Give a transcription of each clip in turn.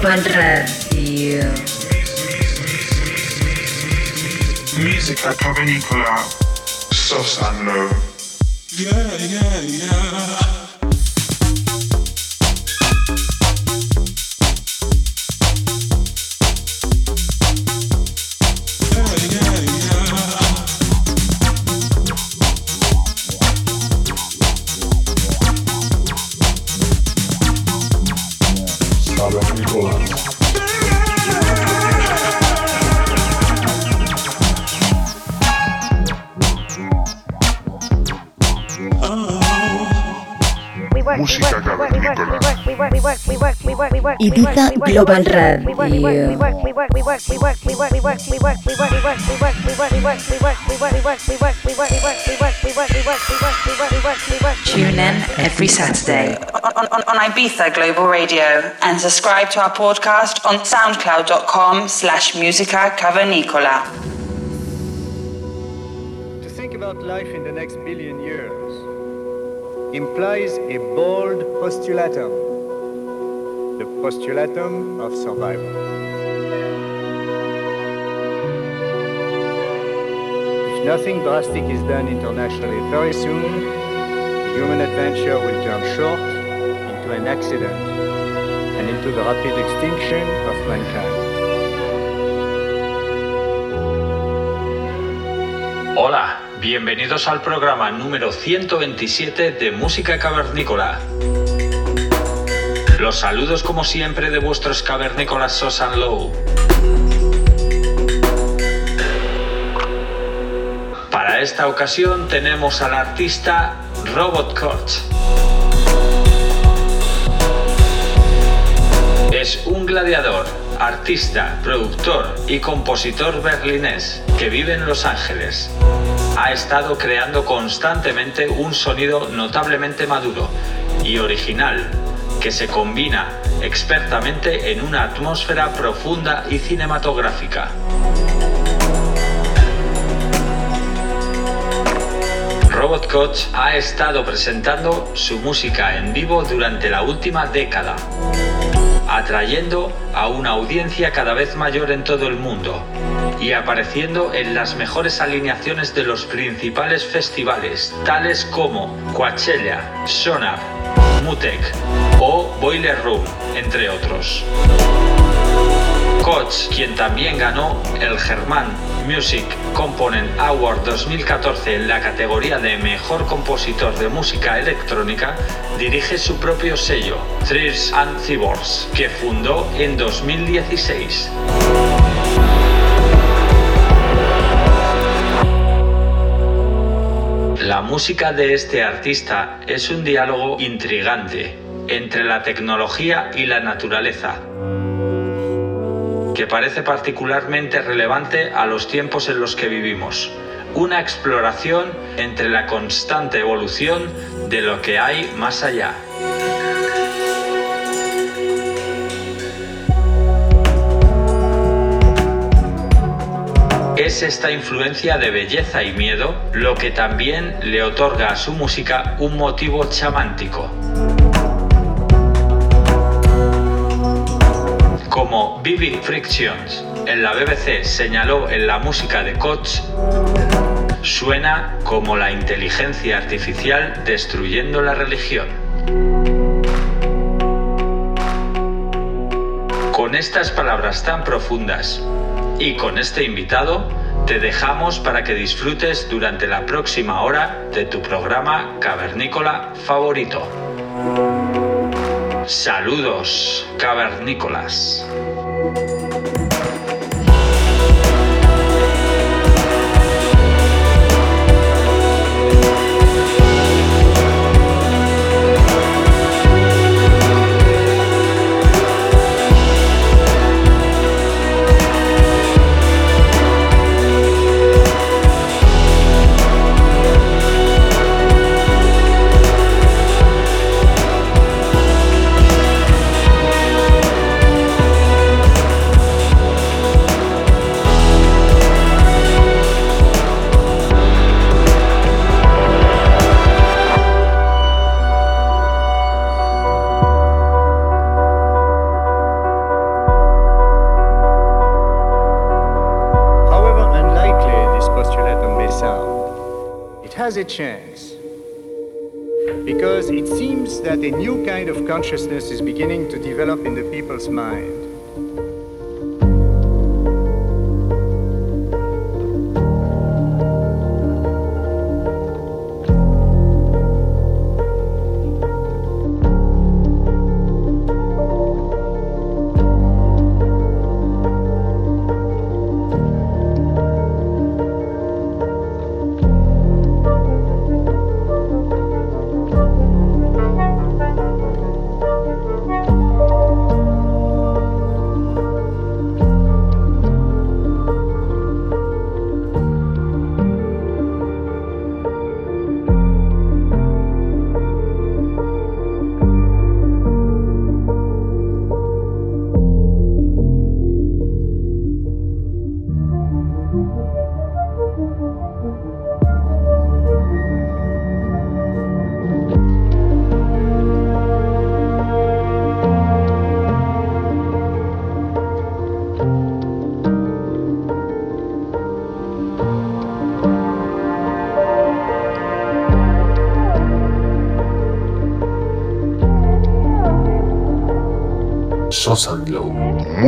Ibiza Global Radio. Musica cavernicola, soft and low. Yeah, yeah, yeah. Ibiza Global Radio. Tune in every Saturday on, on, on Ibiza Global Radio and subscribe to our podcast on soundcloud.com slash musica cavernicola. To think about life in the next billion years implies a bold postulatum the postulatum of survival. If nothing drastic is done internationally very soon, the human adventure will turn short into an accident and into the rapid extinction of mankind. Hola, bienvenidos al programa número 127 de Música Cavernícola. Los saludos como siempre de vuestros cavernícolas Sosan Low. Para esta ocasión tenemos al artista Robot Coach. Es un gladiador, artista, productor y compositor berlinés que vive en Los Ángeles. Ha estado creando constantemente un sonido notablemente maduro y original que se combina expertamente en una atmósfera profunda y cinematográfica. Robot Coach ha estado presentando su música en vivo durante la última década, atrayendo a una audiencia cada vez mayor en todo el mundo y apareciendo en las mejores alineaciones de los principales festivales, tales como Coachella, Sonar, Mutec o Boiler Room, entre otros. Koch, quien también ganó el German Music Component Award 2014 en la categoría de Mejor Compositor de Música Electrónica, dirige su propio sello, Thrills and Cyborgs, que fundó en 2016. La música de este artista es un diálogo intrigante entre la tecnología y la naturaleza, que parece particularmente relevante a los tiempos en los que vivimos. Una exploración entre la constante evolución de lo que hay más allá. Es esta influencia de belleza y miedo lo que también le otorga a su música un motivo chamántico. Como Vivid Frictions en la BBC señaló en la música de Koch, suena como la inteligencia artificial destruyendo la religión. Con estas palabras tan profundas y con este invitado, te dejamos para que disfrutes durante la próxima hora de tu programa cavernícola favorito. Saludos, cavernícolas. A chance. Because it seems that a new kind of consciousness is beginning to develop in the people's mind.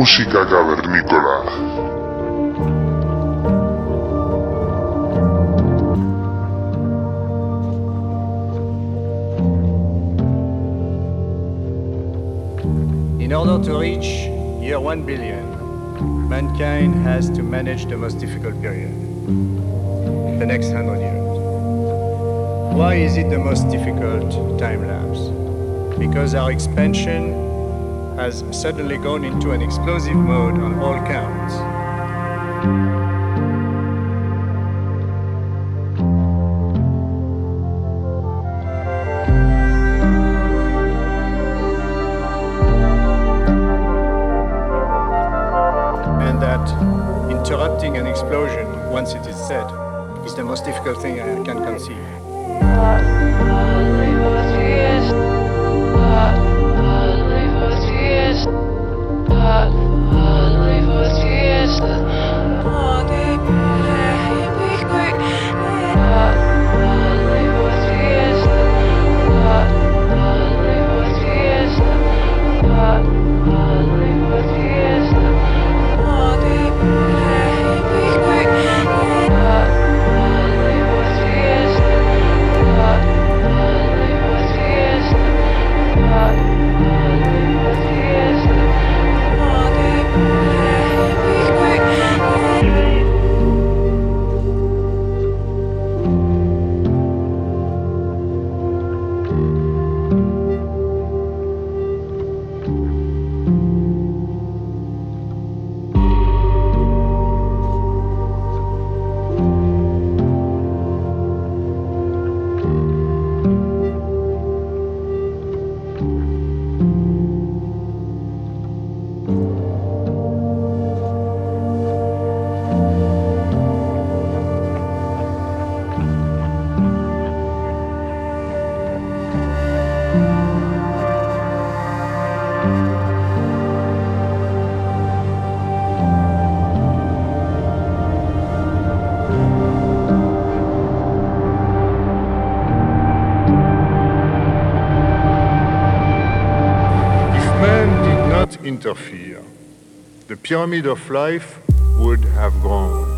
Música cavernícola. In order to reach year 1 billion, mankind has to manage the most difficult period, the next 100 years. Why is it the most difficult time lapse? Because our expansion has suddenly gone into an explosive mode on all counts. And that interrupting an explosion once it is set is the most difficult thing I can conceive. Interfere, the pyramid of life would have grown.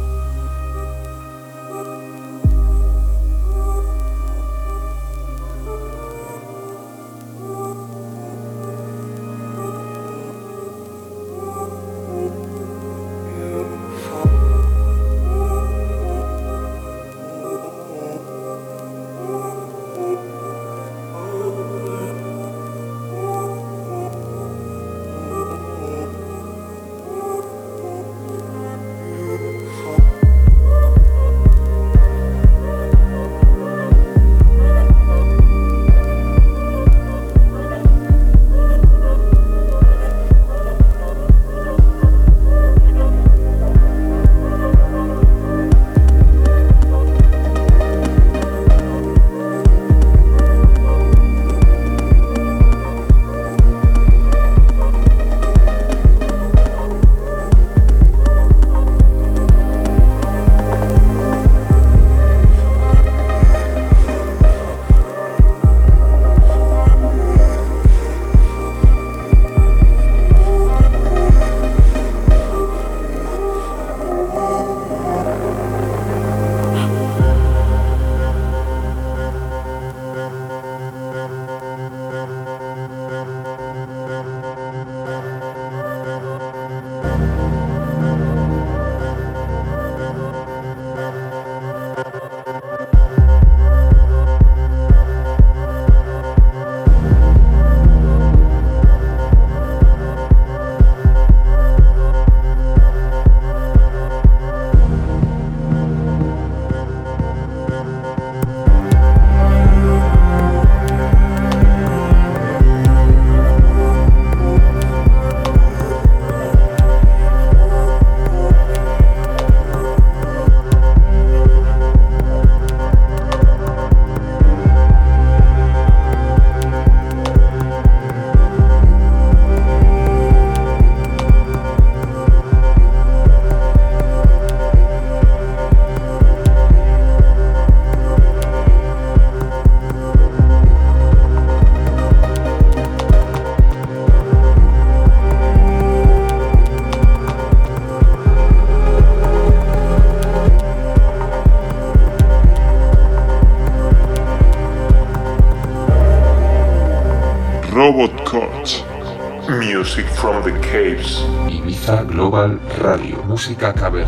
Global Radio, música cavernícola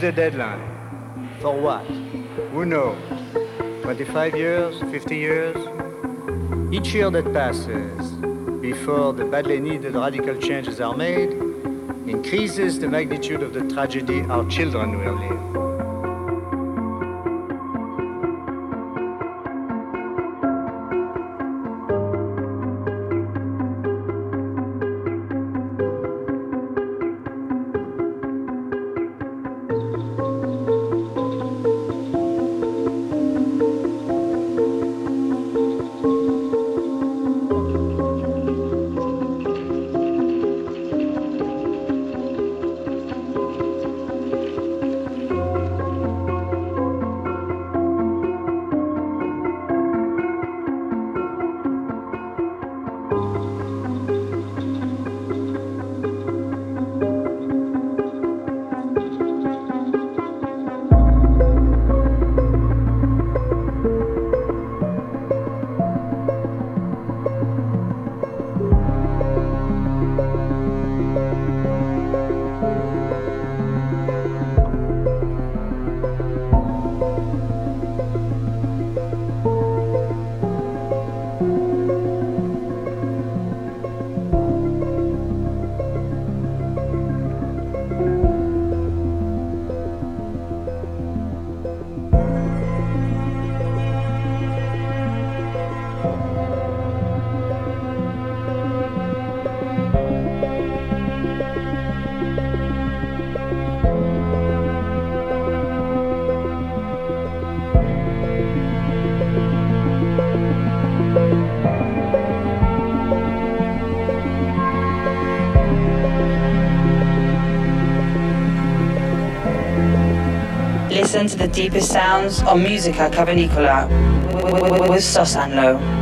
is the deadline? For what? Who knows? 25 years? 50 years? Each year that passes, before the badly needed radical changes are made, increases the magnitude of the tragedy our children will live. Listen to the deepest sounds on Musica Cavernicola with Sosanlo.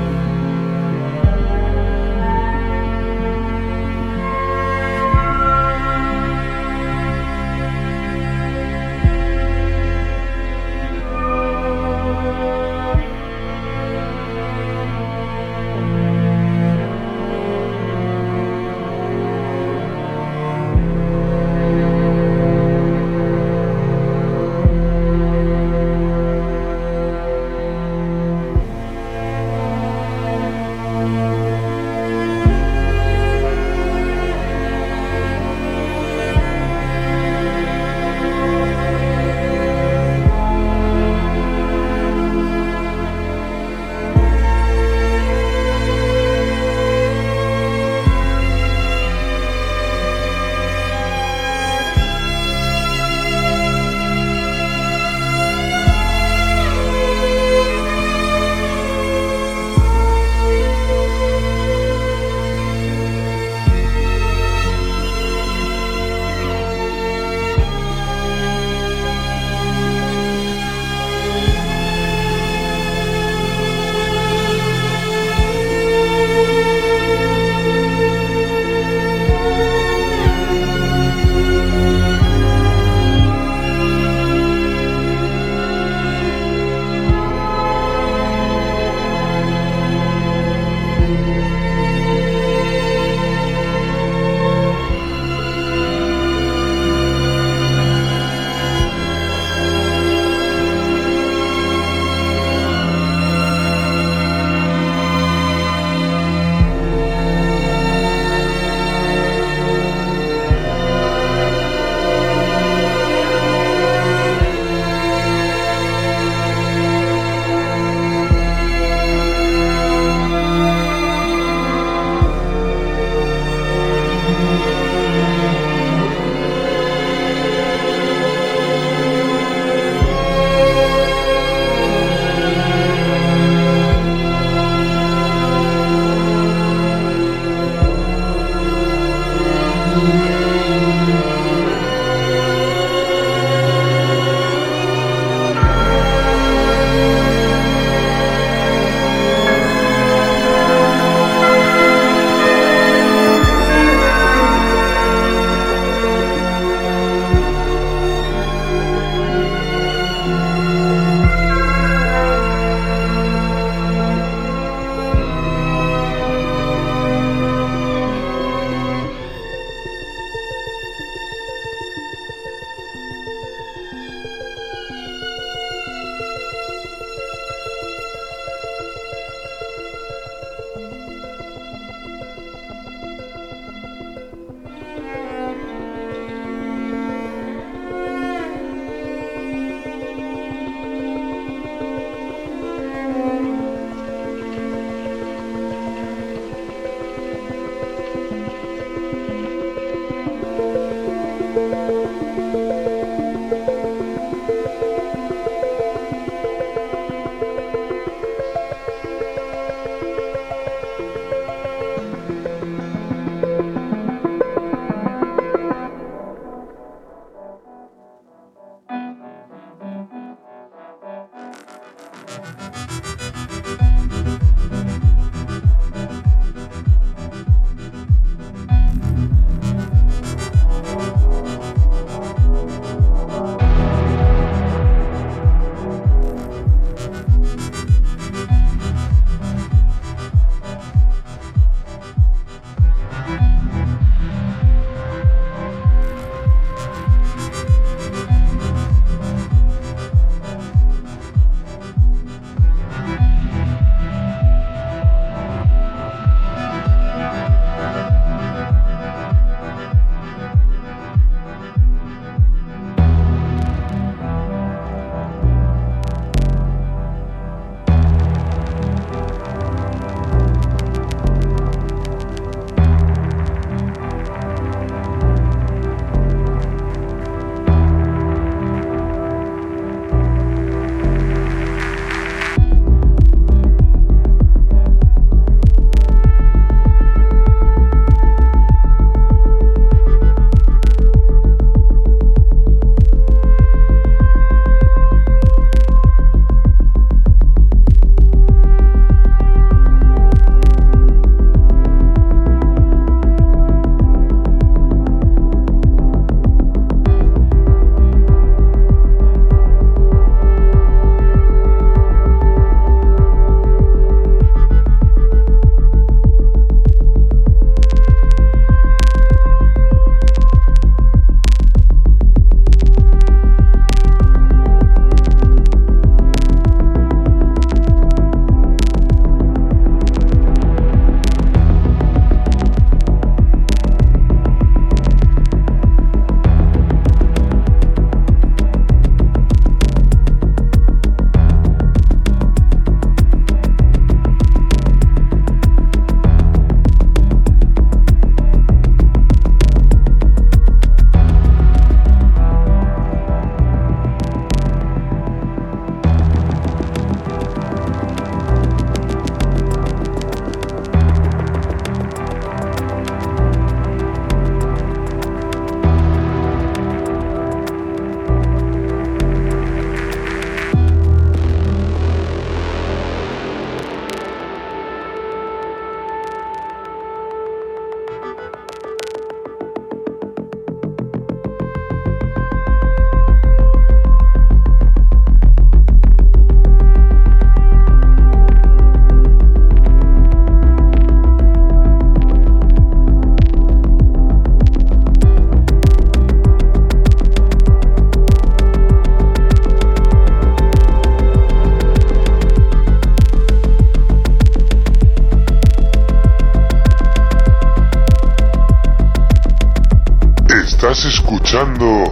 escuchando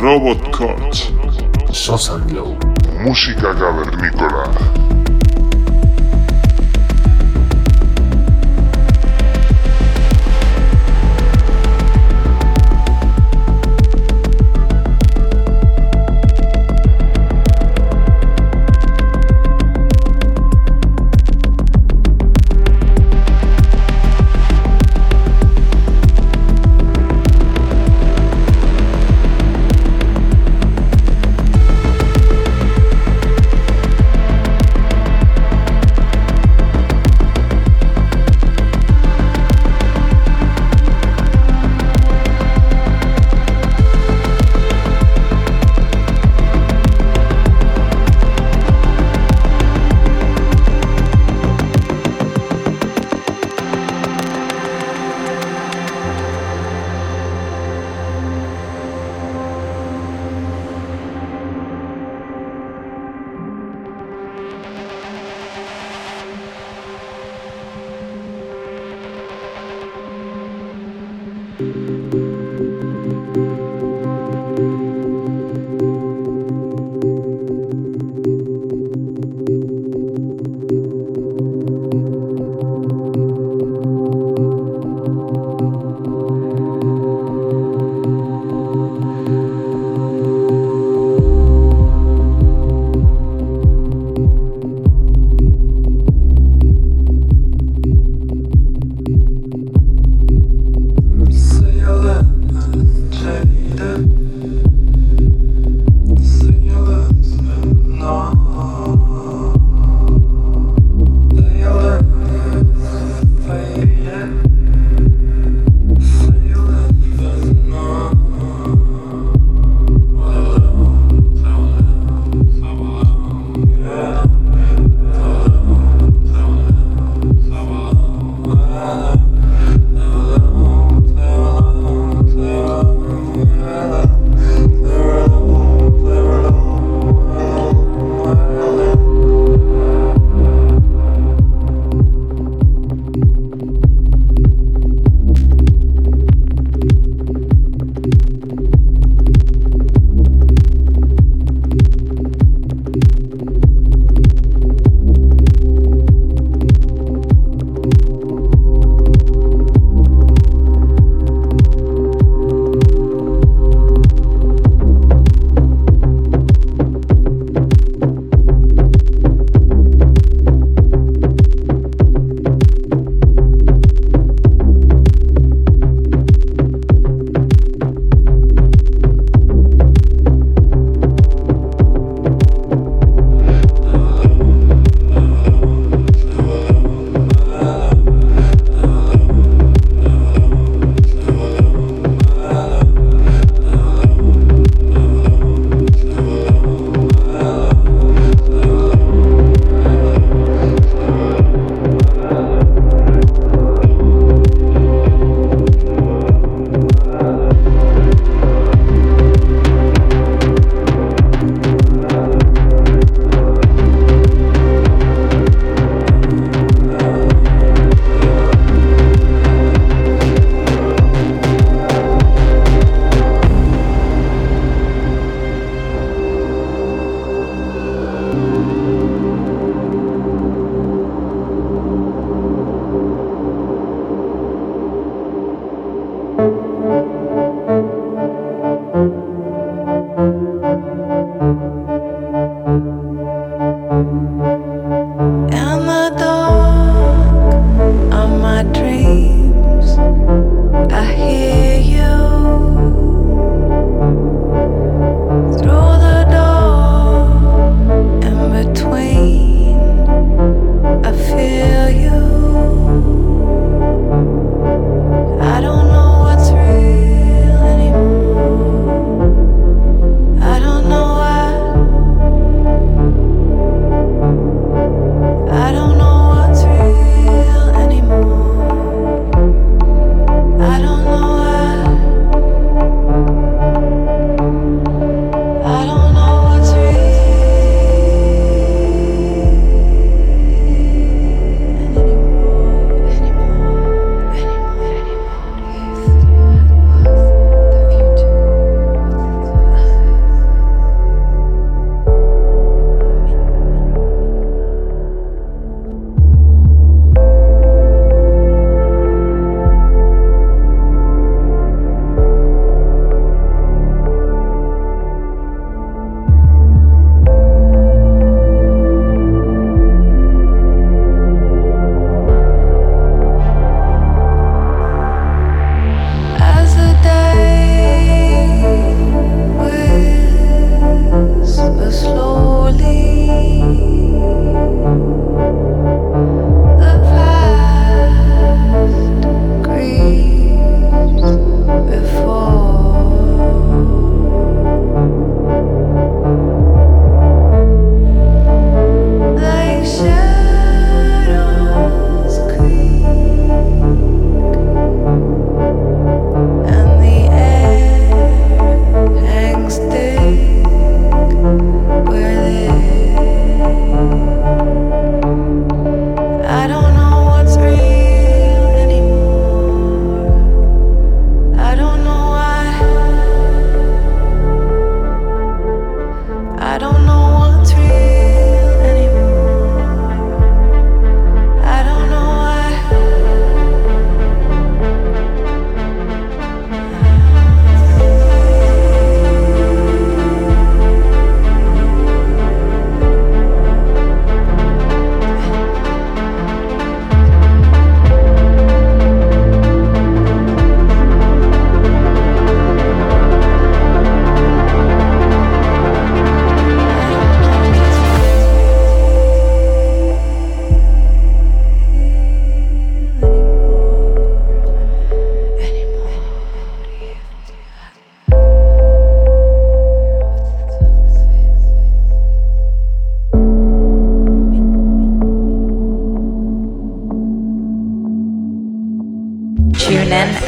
Robot Cut. Sosan Música cavernícola.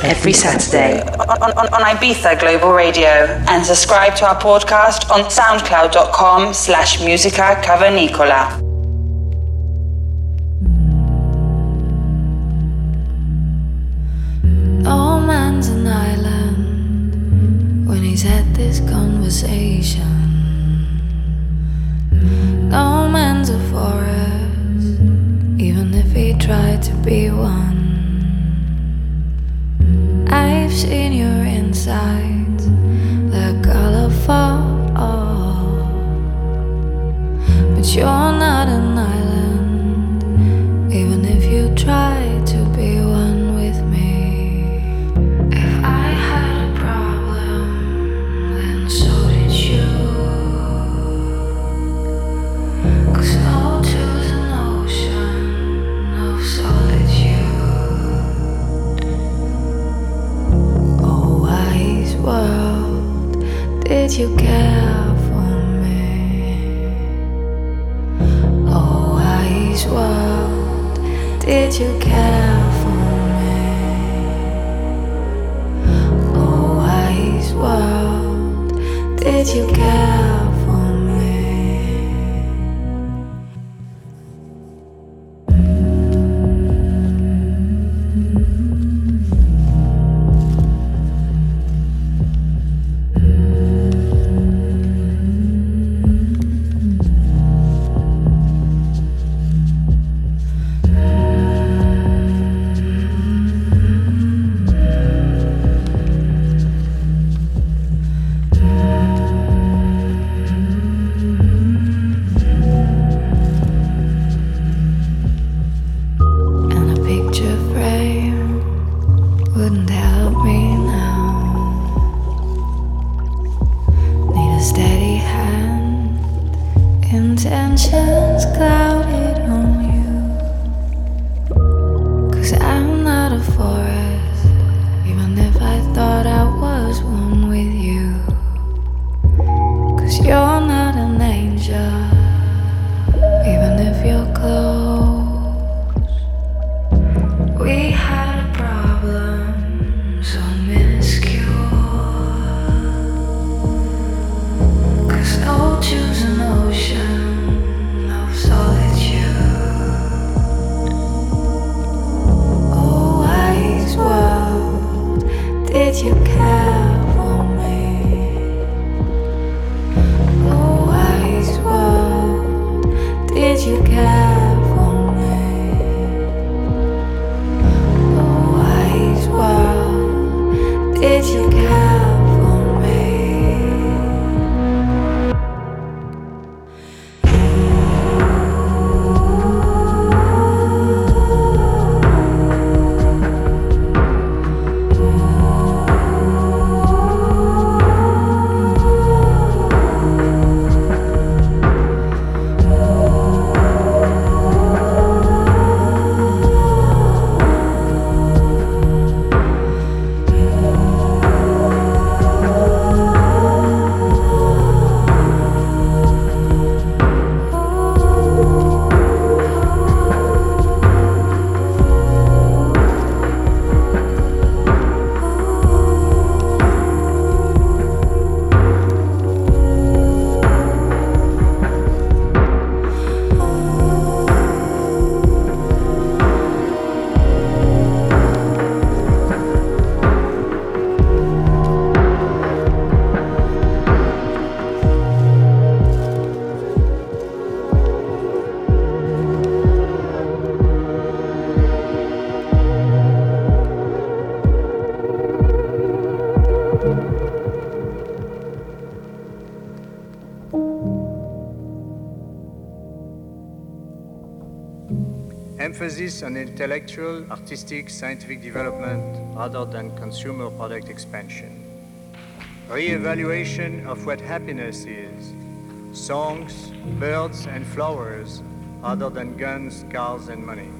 Every Saturday on, on, on Ibiza Global Radio and subscribe to our podcast on soundcloud.com slash musica cavernicola. No man's an island when he's had this conversation. No man's a forest, even if he tried to be one. You're not an you care intellectual, artistic, scientific development other than consumer product expansion. Re-evaluation of what happiness is. Songs, birds, and flowers other than guns, cars, and money.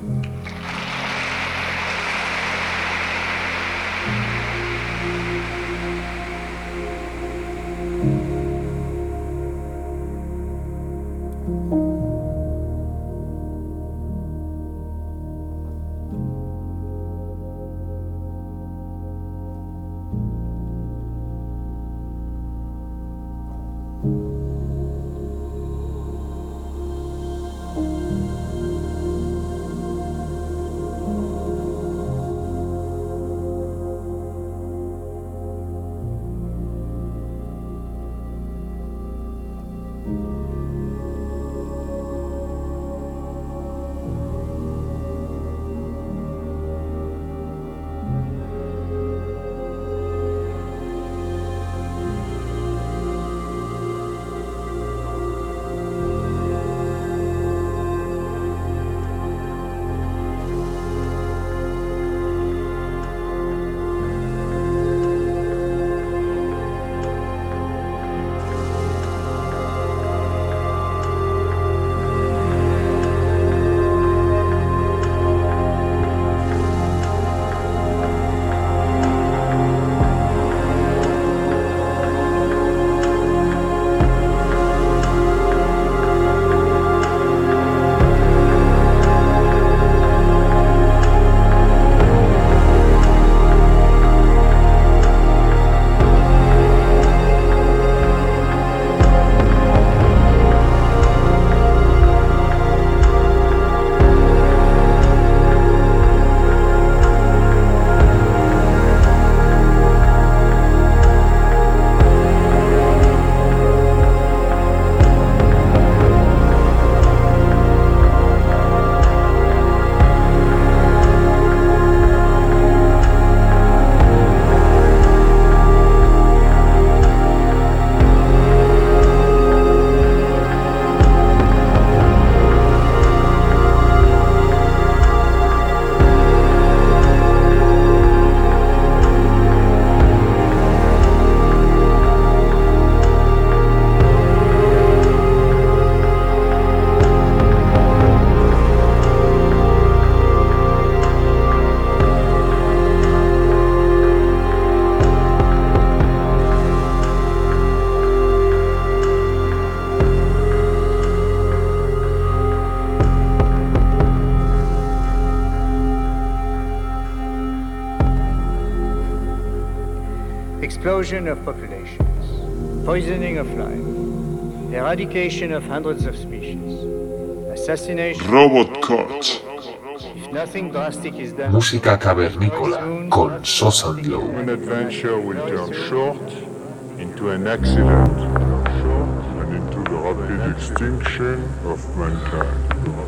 Explosion of populations, poisoning of life, eradication of hundreds of species, assassination. Robot Koch. If nothing drastic is done, Música cavernícola con Sos and Low. Adventure will turn short into an accident and into the rapid extinction of mankind.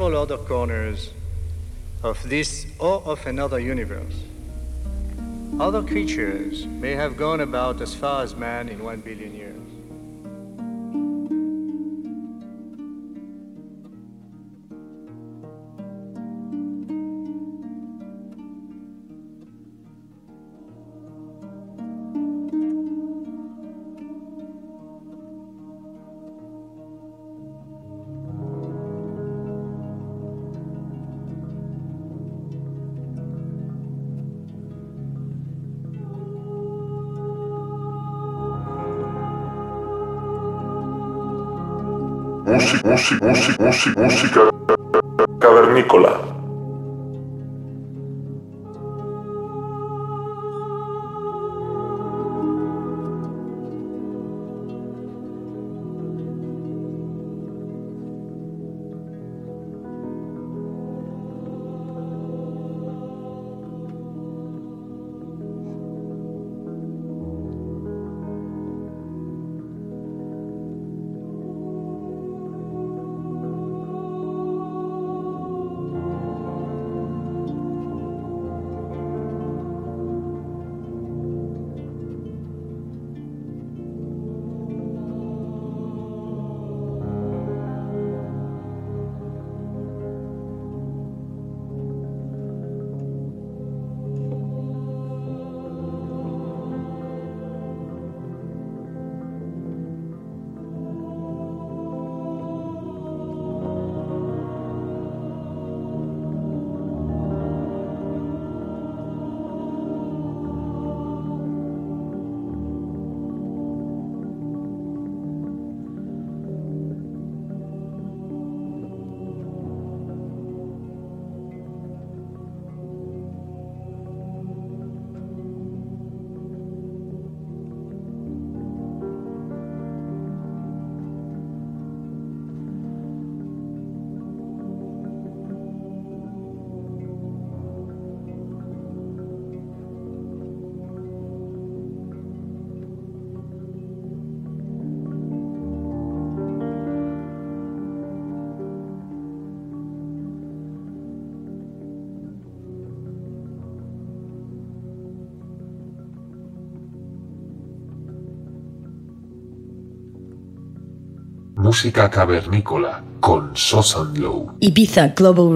Several other corners of this or of another universe. Other creatures may have gone about as far as man in one billion years. Música, música, música, música, cavernícola. música cavernícola con Sosanlow. Ibiza Global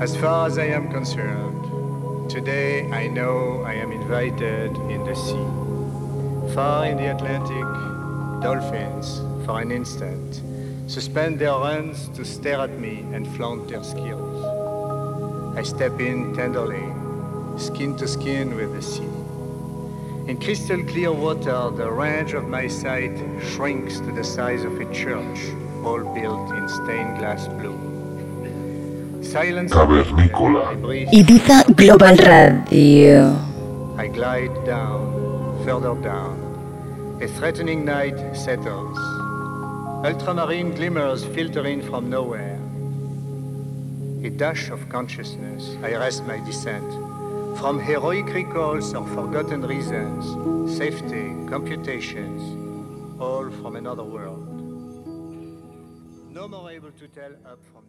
As far as I am concerned, today I know I am invited in the sea. Far in the Atlantic, dolphins, for an instant, suspend their runs to stare at me and flaunt their skills. I step in tenderly, skin to skin with the sea. In crystal clear water, the range of my sight shrinks to the size of a church, all built in stained glass blue. Silence. Cavernícola. Ibiza Global Radio. I glide down, further down. A threatening night settles. Ultramarine glimmers filter in from nowhere. A dash of consciousness, I rest my descent. From heroic recalls or forgotten reasons, safety, computations, all from another world. No more able to tell up from